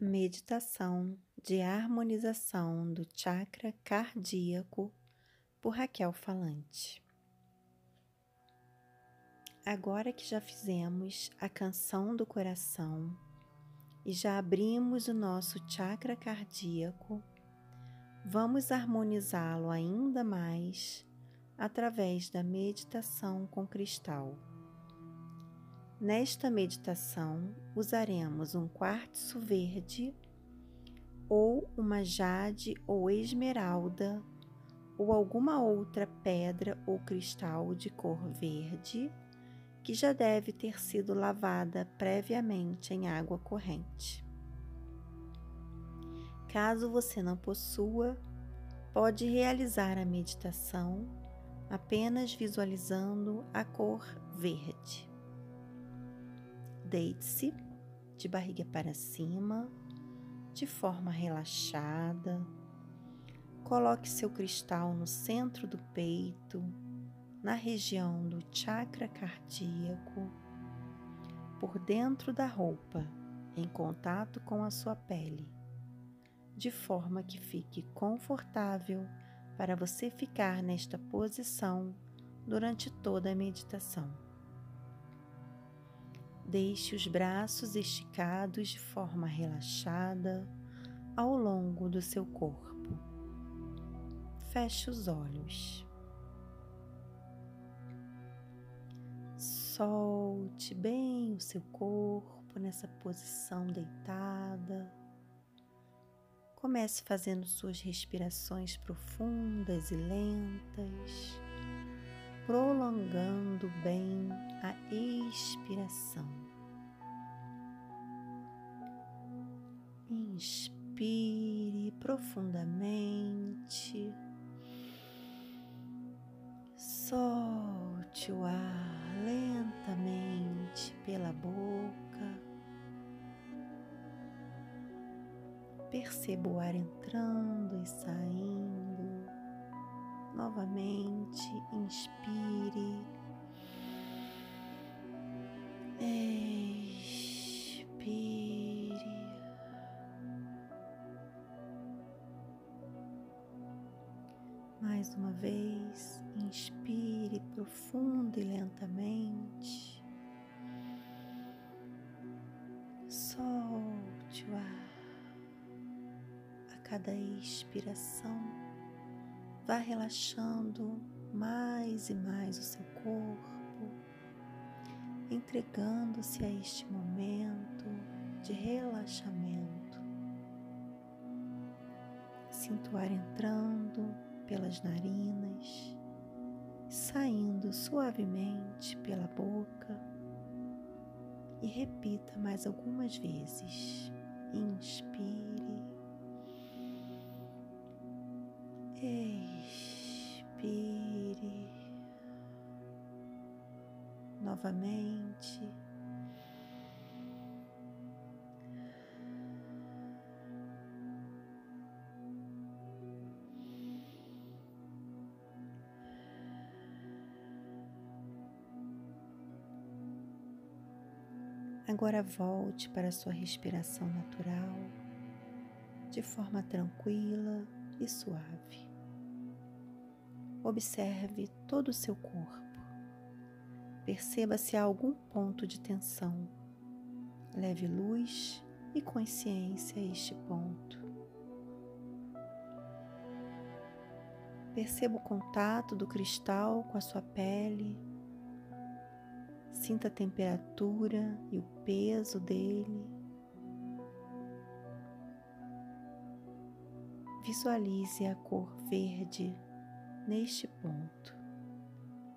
Meditação de harmonização do chakra cardíaco por Raquel Falante. Agora que já fizemos a canção do coração e já abrimos o nosso chakra cardíaco, vamos harmonizá-lo ainda mais através da meditação com cristal. Nesta meditação, usaremos um quartzo verde ou uma jade ou esmeralda ou alguma outra pedra ou cristal de cor verde que já deve ter sido lavada previamente em água corrente. Caso você não possua, pode realizar a meditação apenas visualizando a cor verde. Deite-se de barriga para cima, de forma relaxada. Coloque seu cristal no centro do peito, na região do chakra cardíaco, por dentro da roupa, em contato com a sua pele, de forma que fique confortável para você ficar nesta posição durante toda a meditação. Deixe os braços esticados de forma relaxada ao longo do seu corpo. Feche os olhos. Solte bem o seu corpo nessa posição deitada. Comece fazendo suas respirações profundas e lentas prolongando bem a expiração. Inspire profundamente. Solte o ar lentamente pela boca. Perceba o ar entrando e saindo Novamente, inspire. Expire. Mais uma vez, inspire profundo e lentamente. Solte o ar a cada expiração Vá relaxando mais e mais o seu corpo, entregando-se a este momento de relaxamento. Sinto o ar entrando pelas narinas, saindo suavemente pela boca e repita mais algumas vezes. Inspire. Expire novamente. Agora volte para a sua respiração natural, de forma tranquila e suave. Observe todo o seu corpo. Perceba se há algum ponto de tensão. Leve luz e consciência a este ponto. Perceba o contato do cristal com a sua pele. Sinta a temperatura e o peso dele. Visualize a cor verde neste ponto,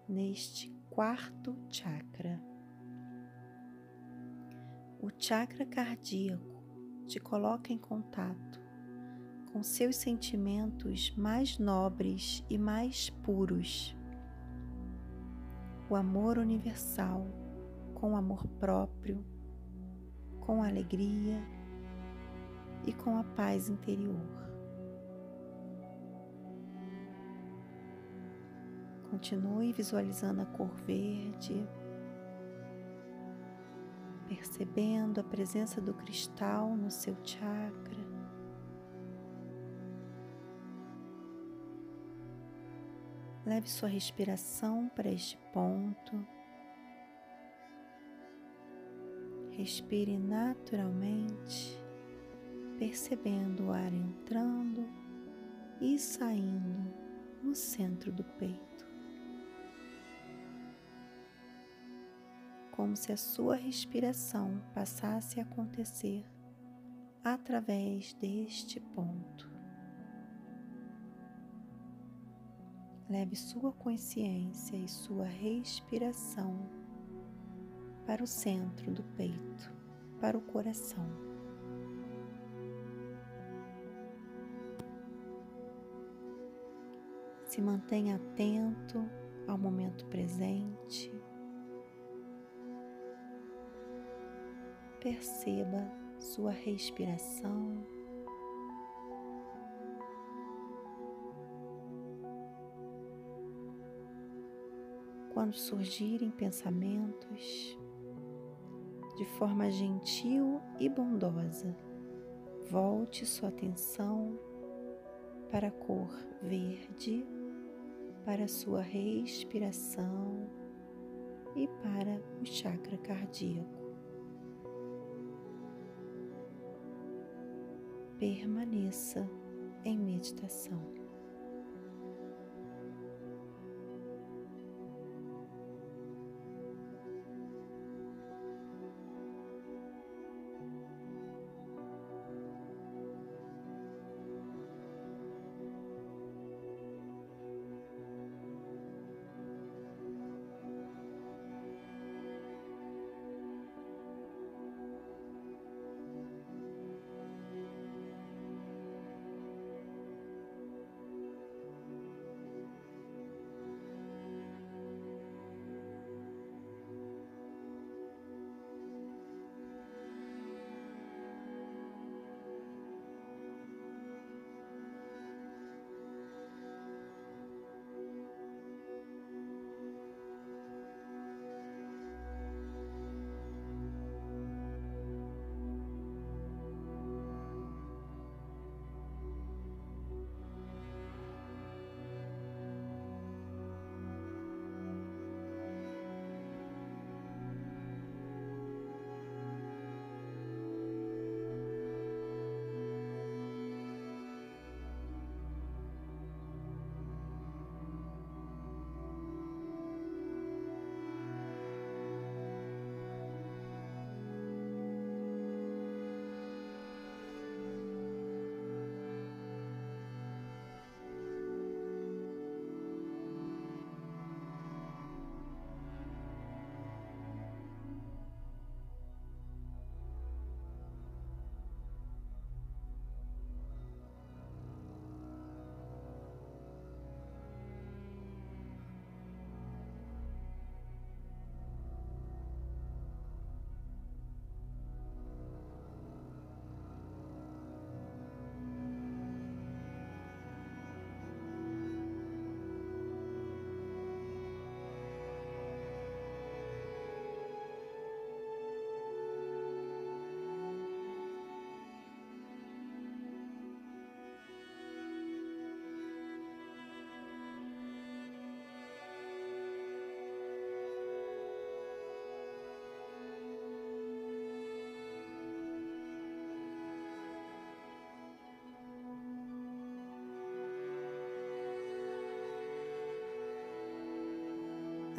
neste quarto chakra. O chakra cardíaco te coloca em contato com seus sentimentos mais nobres e mais puros. O amor universal, com amor próprio, com alegria e com a paz interior. Continue visualizando a cor verde. percebendo a presença do cristal no seu chakra. Leve sua respiração para este ponto. Respire naturalmente, percebendo o ar entrando e saindo no centro do peito. Como se a sua respiração passasse a acontecer através deste ponto. Leve sua consciência e sua respiração para o centro do peito, para o coração. Se mantenha atento ao momento presente. Perceba sua respiração. quando surgirem pensamentos, de forma gentil e bondosa, volte sua atenção para a cor verde, para a sua respiração e para o chakra cardíaco. Permaneça em meditação.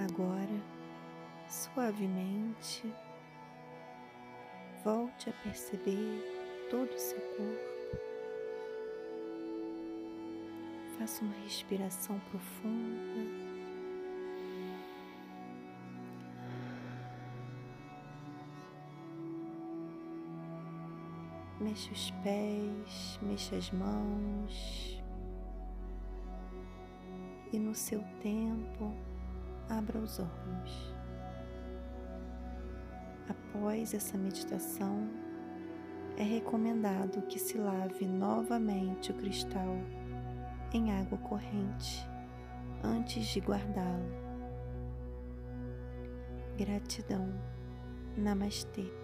Agora, suavemente, volte a perceber todo o seu corpo. Faça uma respiração profunda. Mexa os pés, mexa as mãos. E no seu tempo, abra os olhos. Após essa meditação, é recomendado que se lave novamente o cristal em água corrente antes de guardá-lo. Gratidão. Namastê.